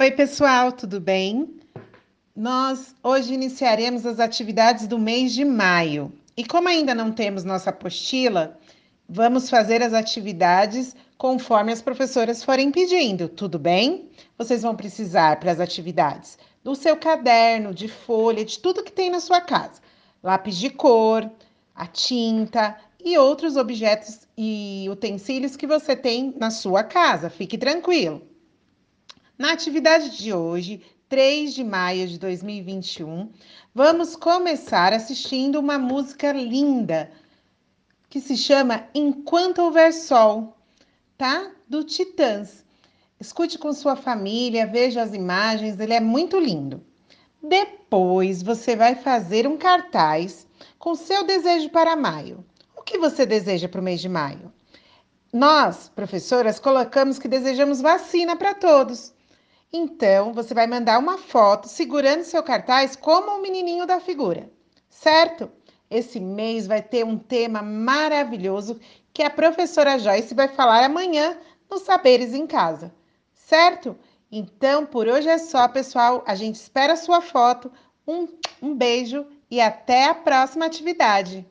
Oi, pessoal, tudo bem? Nós hoje iniciaremos as atividades do mês de maio. E como ainda não temos nossa apostila, vamos fazer as atividades conforme as professoras forem pedindo, tudo bem? Vocês vão precisar para as atividades do seu caderno, de folha, de tudo que tem na sua casa. Lápis de cor, a tinta e outros objetos e utensílios que você tem na sua casa. Fique tranquilo. Na atividade de hoje, 3 de maio de 2021, vamos começar assistindo uma música linda que se chama Enquanto Houver Sol, tá? Do Titãs. Escute com sua família, veja as imagens, ele é muito lindo. Depois você vai fazer um cartaz com seu desejo para maio. O que você deseja para o mês de maio? Nós, professoras, colocamos que desejamos vacina para todos. Então, você vai mandar uma foto segurando seu cartaz como o menininho da figura, certo? Esse mês vai ter um tema maravilhoso que a professora Joyce vai falar amanhã nos Saberes em Casa, certo? Então, por hoje é só, pessoal. A gente espera a sua foto. Um, um beijo e até a próxima atividade.